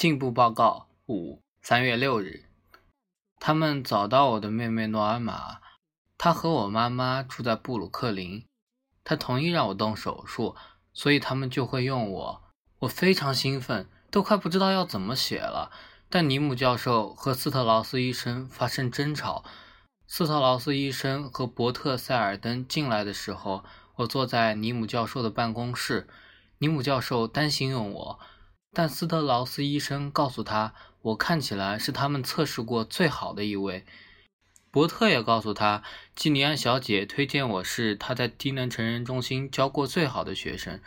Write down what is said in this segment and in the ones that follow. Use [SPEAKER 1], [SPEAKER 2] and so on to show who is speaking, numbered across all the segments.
[SPEAKER 1] 进步报告五三月六日，他们找到我的妹妹诺尔玛，她和我妈妈住在布鲁克林，她同意让我动手术，所以他们就会用我。我非常兴奋，都快不知道要怎么写了。但尼姆教授和斯特劳斯医生发生争吵。斯特劳斯医生和伯特·塞尔登进来的时候，我坐在尼姆教授的办公室。尼姆教授担心用我，但斯特劳斯医生告诉他，我看起来是他们测试过最好的一位。伯特也告诉他，基尼安小姐推荐我是他在低能成人中心教过最好的学生。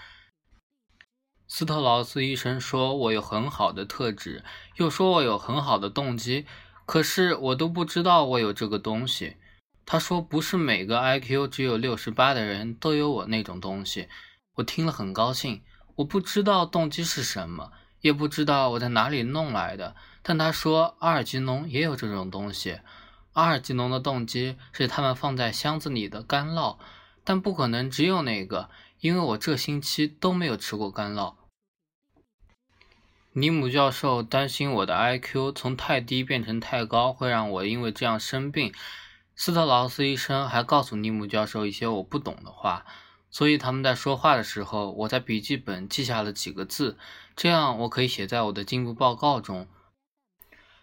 [SPEAKER 1] 斯特劳斯医生说我有很好的特质，又说我有很好的动机。可是我都不知道我有这个东西。他说不是每个 IQ 只有六十八的人都有我那种东西。我听了很高兴。我不知道动机是什么，也不知道我在哪里弄来的。但他说阿尔吉农也有这种东西。阿尔吉农的动机是他们放在箱子里的干酪，但不可能只有那个，因为我这星期都没有吃过干酪。尼姆教授担心我的 IQ 从太低变成太高会让我因为这样生病。斯特劳斯医生还告诉尼姆教授一些我不懂的话，所以他们在说话的时候，我在笔记本记下了几个字，这样我可以写在我的进步报告中。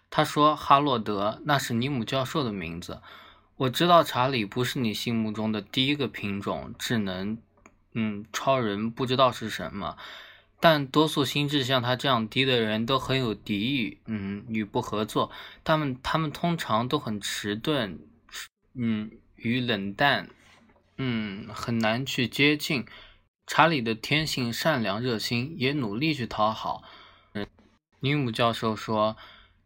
[SPEAKER 1] 他说：“哈洛德，那是尼姆教授的名字。我知道查理不是你心目中的第一个品种智能，嗯，超人不知道是什么。”但多数心智像他这样低的人都很有敌意，嗯，与不合作。他们他们通常都很迟钝，嗯，与冷淡，嗯，很难去接近。查理的天性善良热心，也努力去讨好。嗯尼姆教授说，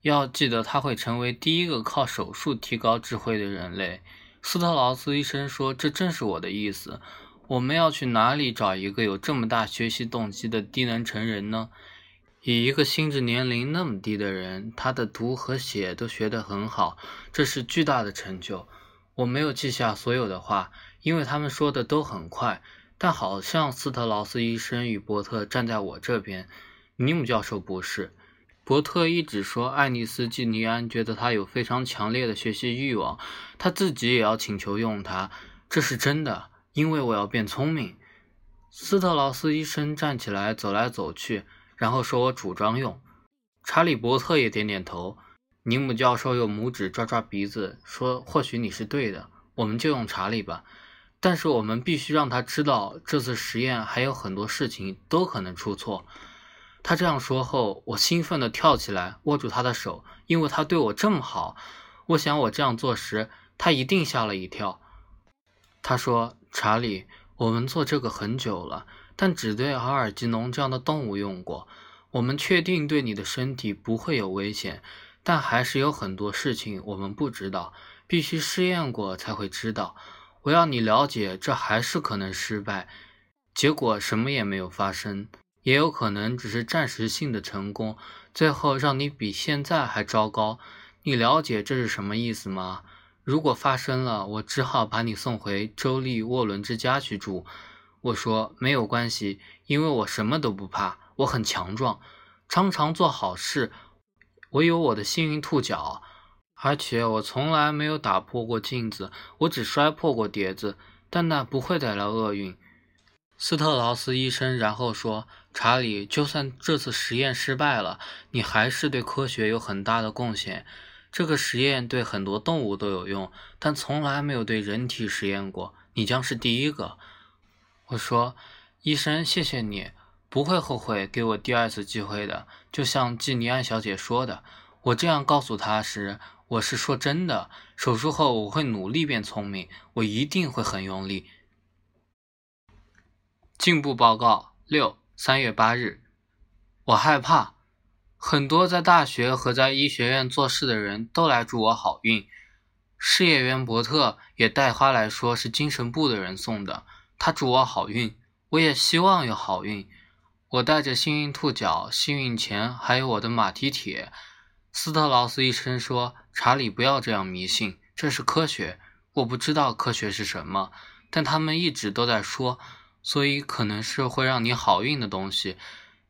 [SPEAKER 1] 要记得他会成为第一个靠手术提高智慧的人类。斯特劳斯医生说，这正是我的意思。我们要去哪里找一个有这么大学习动机的低能成人呢？以一个心智年龄那么低的人，他的读和写都学得很好，这是巨大的成就。我没有记下所有的话，因为他们说的都很快。但好像斯特劳斯医生与伯特站在我这边，尼姆教授不是。伯特一直说爱丽丝·季尼安觉得他有非常强烈的学习欲望，他自己也要请求用他，这是真的。因为我要变聪明，斯特劳斯医生站起来走来走去，然后说我主张用。查理伯特也点点头。尼姆教授用拇指抓抓鼻子，说：“或许你是对的，我们就用查理吧。但是我们必须让他知道，这次实验还有很多事情都可能出错。”他这样说后，我兴奋地跳起来，握住他的手，因为他对我这么好。我想我这样做时，他一定吓了一跳。他说。查理，我们做这个很久了，但只对阿尔吉农这样的动物用过。我们确定对你的身体不会有危险，但还是有很多事情我们不知道，必须试验过才会知道。我要你了解，这还是可能失败，结果什么也没有发生，也有可能只是暂时性的成功，最后让你比现在还糟糕。你了解这是什么意思吗？如果发生了，我只好把你送回州立沃伦之家去住。我说没有关系，因为我什么都不怕，我很强壮，常常做好事。我有我的幸运兔脚，而且我从来没有打破过镜子，我只摔破过碟子，但那不会带来厄运。斯特劳斯医生然后说：“查理，就算这次实验失败了，你还是对科学有很大的贡献。”这个实验对很多动物都有用，但从来没有对人体实验过。你将是第一个。我说：“医生，谢谢你，不会后悔给我第二次机会的。”就像季尼安小姐说的，我这样告诉他时，我是说真的。手术后我会努力变聪明，我一定会很用力。进步报告六三月八日，我害怕。很多在大学和在医学院做事的人都来祝我好运。事业员伯特也带花来说是精神部的人送的，他祝我好运，我也希望有好运。我带着幸运兔脚、幸运钱，还有我的马蹄铁。斯特劳斯医生说：“查理，不要这样迷信，这是科学。我不知道科学是什么，但他们一直都在说，所以可能是会让你好运的东西。”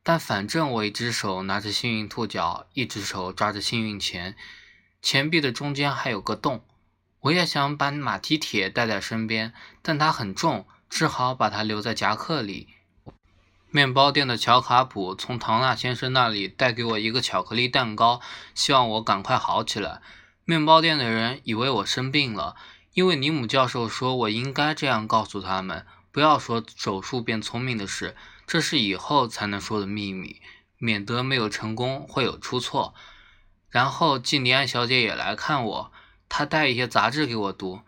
[SPEAKER 1] 但反正我一只手拿着幸运兔脚，一只手抓着幸运钱，钱币的中间还有个洞。我也想把马蹄铁带在身边，但它很重，只好把它留在夹克里。面包店的乔卡普从唐纳先生那里带给我一个巧克力蛋糕，希望我赶快好起来。面包店的人以为我生病了，因为尼姆教授说我应该这样告诉他们：不要说手术变聪明的事。这是以后才能说的秘密，免得没有成功会有出错。然后季尼安小姐也来看我，她带一些杂志给我读。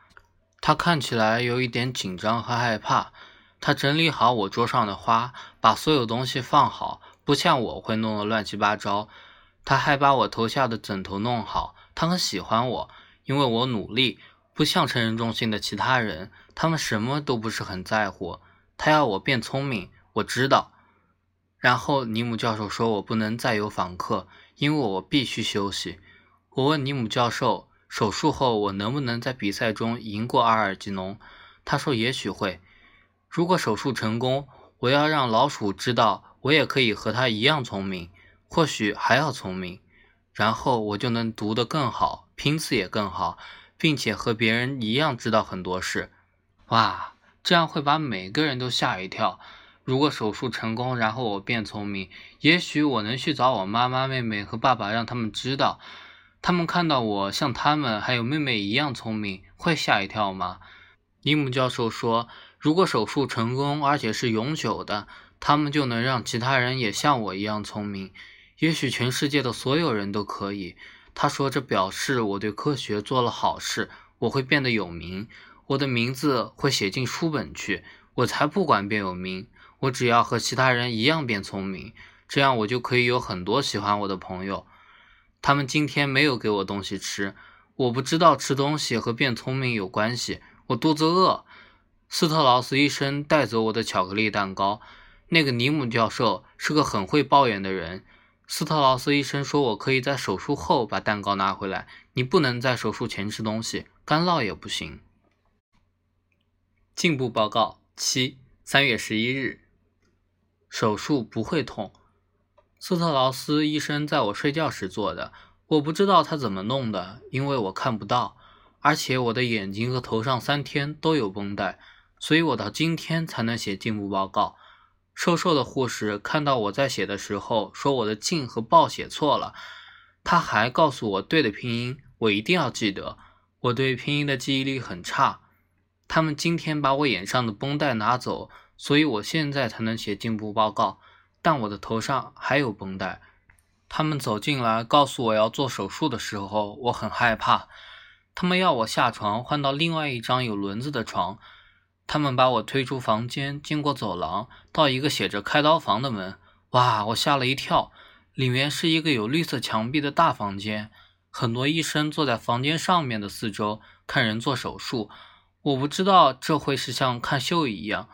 [SPEAKER 1] 她看起来有一点紧张和害怕。她整理好我桌上的花，把所有东西放好，不像我会弄得乱七八糟。他还把我头下的枕头弄好。他很喜欢我，因为我努力，不像成人中心的其他人，他们什么都不是很在乎。他要我变聪明。我知道，然后尼姆教授说我不能再有访客，因为我必须休息。我问尼姆教授，手术后我能不能在比赛中赢过阿尔吉农？他说也许会。如果手术成功，我要让老鼠知道我也可以和他一样聪明，或许还要聪明。然后我就能读得更好，拼字也更好，并且和别人一样知道很多事。哇，这样会把每个人都吓一跳。如果手术成功，然后我变聪明，也许我能去找我妈妈、妹妹和爸爸，让他们知道。他们看到我像他们还有妹妹一样聪明，会吓一跳吗？尼姆教授说，如果手术成功，而且是永久的，他们就能让其他人也像我一样聪明。也许全世界的所有人都可以。他说，这表示我对科学做了好事，我会变得有名，我的名字会写进书本去。我才不管变有名。我只要和其他人一样变聪明，这样我就可以有很多喜欢我的朋友。他们今天没有给我东西吃，我不知道吃东西和变聪明有关系。我肚子饿。斯特劳斯医生带走我的巧克力蛋糕。那个尼姆教授是个很会抱怨的人。斯特劳斯医生说我可以在手术后把蛋糕拿回来，你不能在手术前吃东西，干酪也不行。进步报告七，三月十一日。手术不会痛，斯特劳斯医生在我睡觉时做的。我不知道他怎么弄的，因为我看不到，而且我的眼睛和头上三天都有绷带，所以我到今天才能写进步报告。瘦瘦的护士看到我在写的时候，说我的进和报写错了。他还告诉我对的拼音，我一定要记得。我对拼音的记忆力很差。他们今天把我眼上的绷带拿走。所以我现在才能写进步报告，但我的头上还有绷带。他们走进来告诉我要做手术的时候，我很害怕。他们要我下床换到另外一张有轮子的床。他们把我推出房间，经过走廊，到一个写着“开刀房”的门。哇！我吓了一跳，里面是一个有绿色墙壁的大房间，很多医生坐在房间上面的四周看人做手术。我不知道这会是像看秀一样。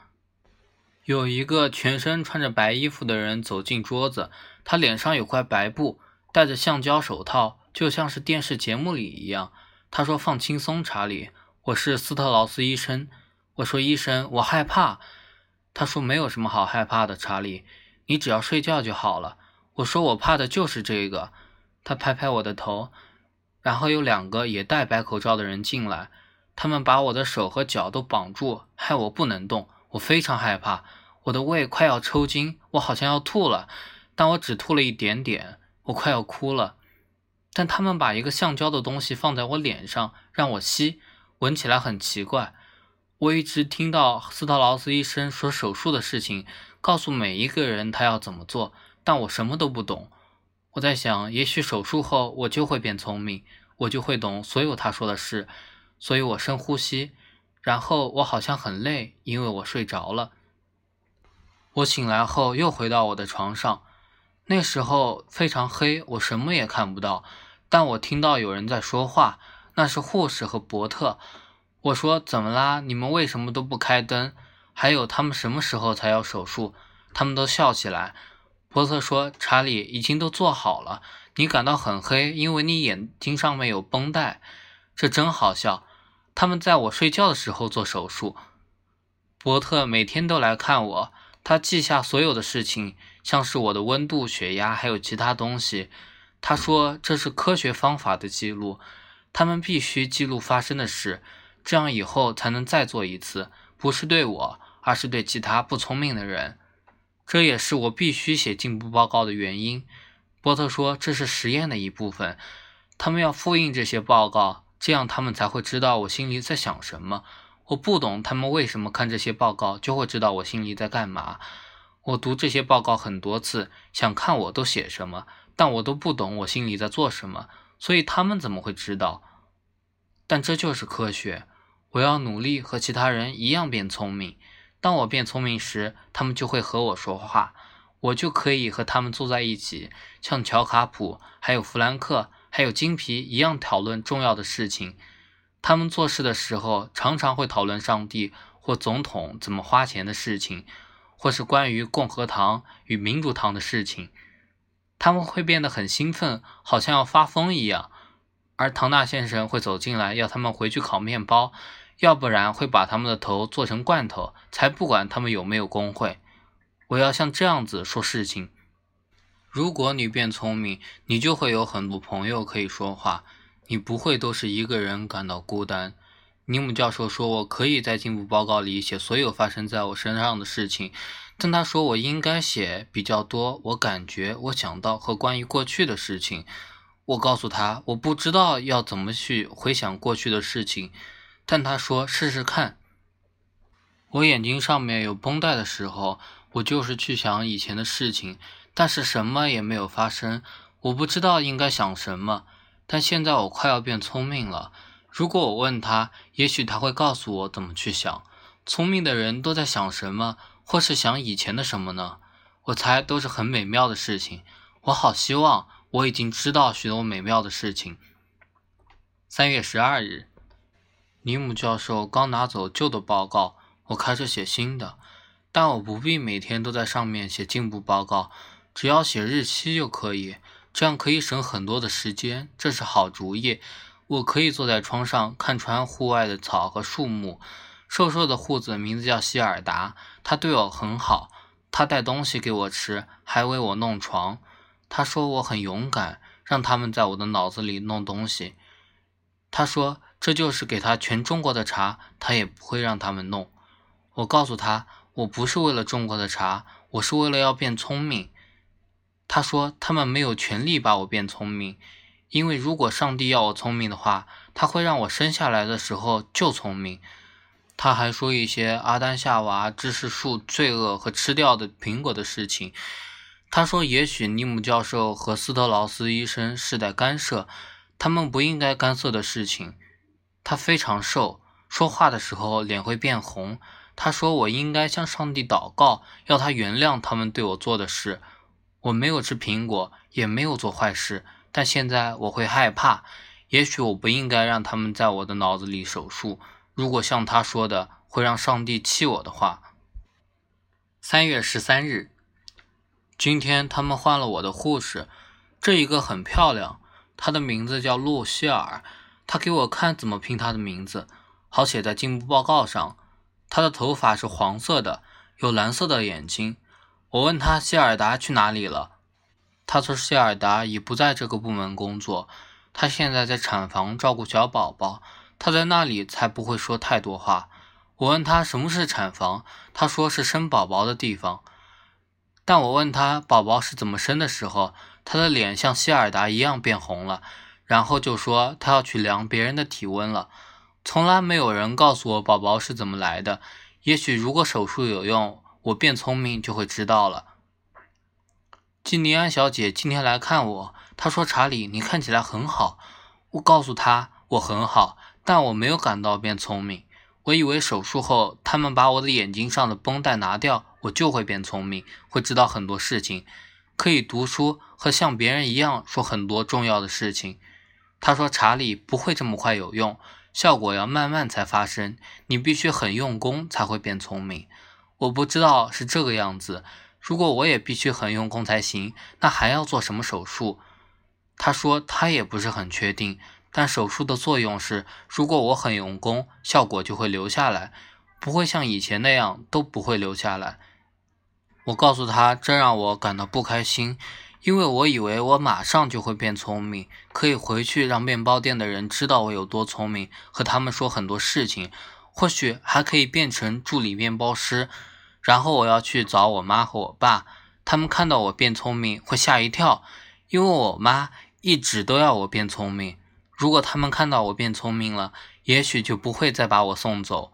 [SPEAKER 1] 有一个全身穿着白衣服的人走进桌子，他脸上有块白布，戴着橡胶手套，就像是电视节目里一样。他说：“放轻松，查理，我是斯特劳斯医生。”我说：“医生，我害怕。”他说：“没有什么好害怕的，查理，你只要睡觉就好了。”我说：“我怕的就是这个。”他拍拍我的头，然后有两个也戴白口罩的人进来，他们把我的手和脚都绑住，害我不能动。我非常害怕，我的胃快要抽筋，我好像要吐了，但我只吐了一点点，我快要哭了。但他们把一个橡胶的东西放在我脸上，让我吸，闻起来很奇怪。我一直听到斯特劳斯医生说手术的事情，告诉每一个人他要怎么做，但我什么都不懂。我在想，也许手术后我就会变聪明，我就会懂所有他说的事，所以我深呼吸。然后我好像很累，因为我睡着了。我醒来后又回到我的床上，那时候非常黑，我什么也看不到。但我听到有人在说话，那是护士和伯特。我说：“怎么啦？你们为什么都不开灯？还有他们什么时候才要手术？”他们都笑起来。伯特说：“查理已经都做好了，你感到很黑，因为你眼睛上面有绷带。这真好笑。”他们在我睡觉的时候做手术。伯特每天都来看我，他记下所有的事情，像是我的温度、血压，还有其他东西。他说这是科学方法的记录，他们必须记录发生的事，这样以后才能再做一次，不是对我，而是对其他不聪明的人。这也是我必须写进步报告的原因。波特说这是实验的一部分，他们要复印这些报告，这样他们才会知道我心里在想什么。我不懂他们为什么看这些报告就会知道我心里在干嘛。我读这些报告很多次，想看我都写什么，但我都不懂我心里在做什么，所以他们怎么会知道？但这就是科学。我要努力和其他人一样变聪明。当我变聪明时，他们就会和我说话，我就可以和他们坐在一起，像乔卡普、还有弗兰克、还有金皮一样讨论重要的事情。他们做事的时候，常常会讨论上帝或总统怎么花钱的事情，或是关于共和党与民主党的事情。他们会变得很兴奋，好像要发疯一样。而唐纳先生会走进来，要他们回去烤面包，要不然会把他们的头做成罐头，才不管他们有没有工会。我要像这样子说事情。如果你变聪明，你就会有很多朋友可以说话。你不会都是一个人感到孤单。尼姆教授说：“我可以在进步报告里写所有发生在我身上的事情，但他说我应该写比较多我感觉、我想到和关于过去的事情。”我告诉他：“我不知道要怎么去回想过去的事情。”但他说：“试试看。”我眼睛上面有绷带的时候，我就是去想以前的事情，但是什么也没有发生。我不知道应该想什么。但现在我快要变聪明了。如果我问他，也许他会告诉我怎么去想。聪明的人都在想什么，或是想以前的什么呢？我猜都是很美妙的事情。我好希望我已经知道许多美妙的事情。三月十二日，尼姆教授刚拿走旧的报告，我开始写新的。但我不必每天都在上面写进步报告，只要写日期就可以。这样可以省很多的时间，这是好主意。我可以坐在窗上看穿户外的草和树木。瘦瘦的护子名字叫希尔达，他对我很好。他带东西给我吃，还为我弄床。他说我很勇敢，让他们在我的脑子里弄东西。他说这就是给他全中国的茶，他也不会让他们弄。我告诉他，我不是为了中国的茶，我是为了要变聪明。他说：“他们没有权利把我变聪明，因为如果上帝要我聪明的话，他会让我生下来的时候就聪明。”他还说一些阿丹夏娃、知识树、罪恶和吃掉的苹果的事情。他说：“也许尼姆教授和斯特劳斯医生是在干涉他们不应该干涉的事情。”他非常瘦，说话的时候脸会变红。他说：“我应该向上帝祷告，要他原谅他们对我做的事。”我没有吃苹果，也没有做坏事，但现在我会害怕。也许我不应该让他们在我的脑子里手术。如果像他说的会让上帝气我的话。三月十三日，今天他们换了我的护士，这一个很漂亮，她的名字叫露西尔。他给我看怎么拼他的名字，好写在进步报告上。他的头发是黄色的，有蓝色的眼睛。我问他谢尔达去哪里了，他说谢尔达已不在这个部门工作，他现在在产房照顾小宝宝，他在那里才不会说太多话。我问他什么是产房，他说是生宝宝的地方。但我问他宝宝是怎么生的时候，他的脸像谢尔达一样变红了，然后就说他要去量别人的体温了。从来没有人告诉我宝宝是怎么来的，也许如果手术有用。我变聪明就会知道了。金尼安小姐今天来看我，她说：“查理，你看起来很好。”我告诉她我很好，但我没有感到变聪明。我以为手术后他们把我的眼睛上的绷带拿掉，我就会变聪明，会知道很多事情，可以读书和像别人一样说很多重要的事情。他说：“查理不会这么快有用，效果要慢慢才发生。你必须很用功才会变聪明。”我不知道是这个样子。如果我也必须很用功才行，那还要做什么手术？他说他也不是很确定，但手术的作用是，如果我很用功，效果就会留下来，不会像以前那样都不会留下来。我告诉他，这让我感到不开心，因为我以为我马上就会变聪明，可以回去让面包店的人知道我有多聪明，和他们说很多事情，或许还可以变成助理面包师。然后我要去找我妈和我爸，他们看到我变聪明会吓一跳，因为我妈一直都要我变聪明。如果他们看到我变聪明了，也许就不会再把我送走。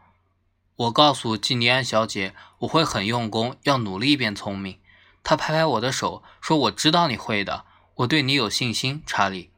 [SPEAKER 1] 我告诉季尼安小姐，我会很用功，要努力变聪明。他拍拍我的手，说：“我知道你会的，我对你有信心，查理。”